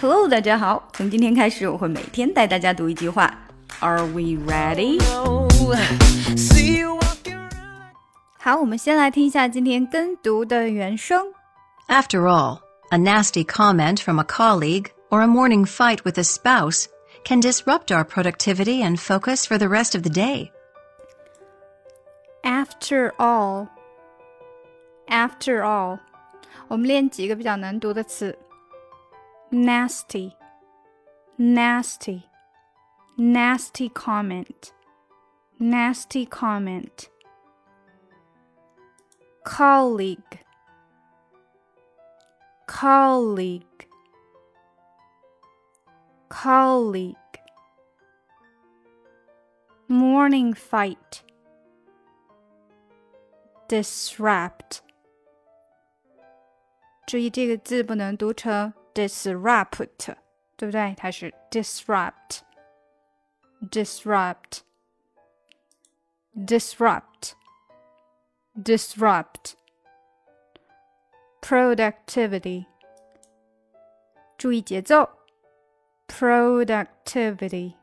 Hello，大家好。从今天开始，我会每天带大家读一句话。Are we ready？好，我们先来听一下今天跟读的原声。After all, a nasty comment from a colleague or a morning fight with a spouse can disrupt our productivity and focus for the rest of the day. After all, after all，我们练几个比较难读的词。 nasty, nasty, nasty comment, nasty comment. Colleague, colleague, colleague. Morning fight, disrupt. 注意这个字不能读成 disrupt，对不对？它是 disrupt，disrupt，disrupt。productivity，注意节奏。productivity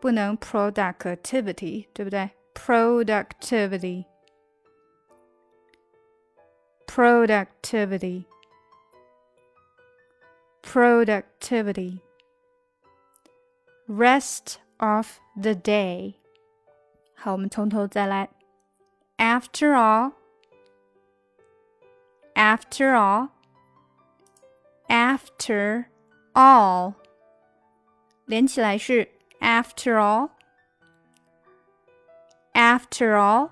不能 productivity，对不对？productivity，productivity。productivity. Rest of the day. 好，我们从头再来。After all, after all, after all，连起来是 after all, after all,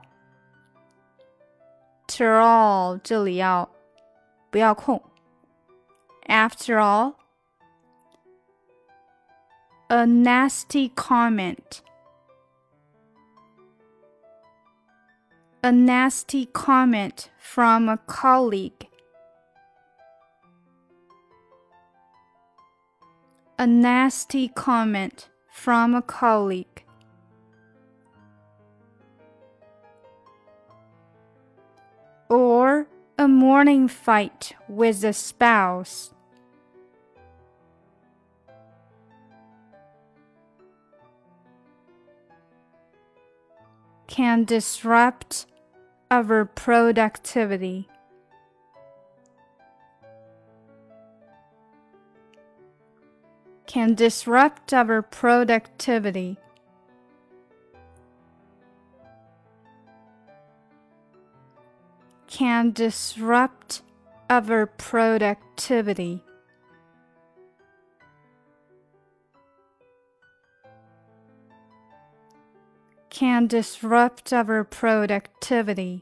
after all，这里要不要空 ？after all, a nasty comment. A nasty comment from a colleague. A nasty comment from a colleague. Or a morning fight with a spouse. Can disrupt our productivity. Can disrupt our productivity. Can disrupt our productivity. Can disrupt our productivity.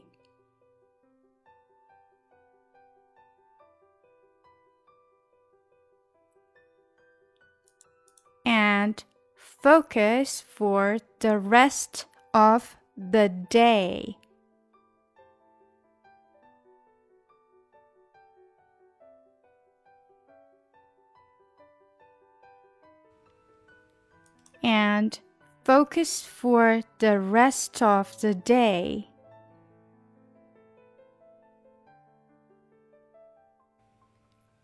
And focus for the rest of the day. And focus for the rest of the day.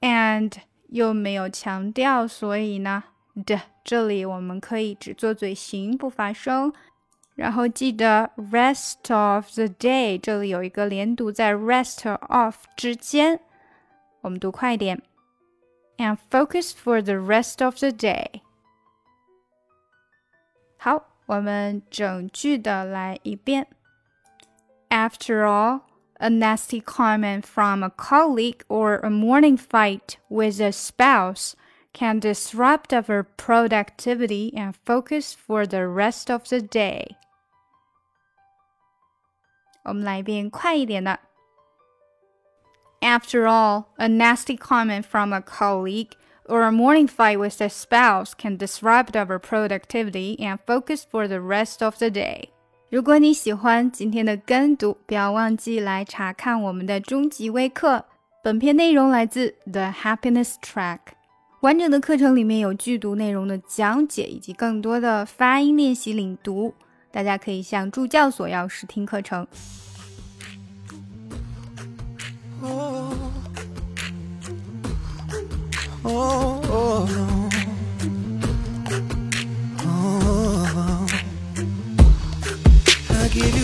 And 又没有强调，所以呢的这里我们可以只做嘴型不发声。然后记得 rest of the day 这里有一个连读在 rest of 之间，我们读快一点。And focus for the rest of the day. 好，我们整句的来一遍。After all, a nasty comment from a colleague or a morning fight with a spouse can disrupt our productivity and focus for the rest of the day. 我们来一遍快一点的。After all, a nasty comment from a colleague or a morning fight with a spouse can disrupt our productivity and focus for the rest of the day. 如果你喜欢今天的跟读，不要忘记来查看我们的终极微课。本篇内容来自 The Happiness Track，完整的课程里面有剧读内容的讲解以及更多的发音练习领读，大家可以向助教索要试听课程。 Oh, oh no. Oh, oh, I give you.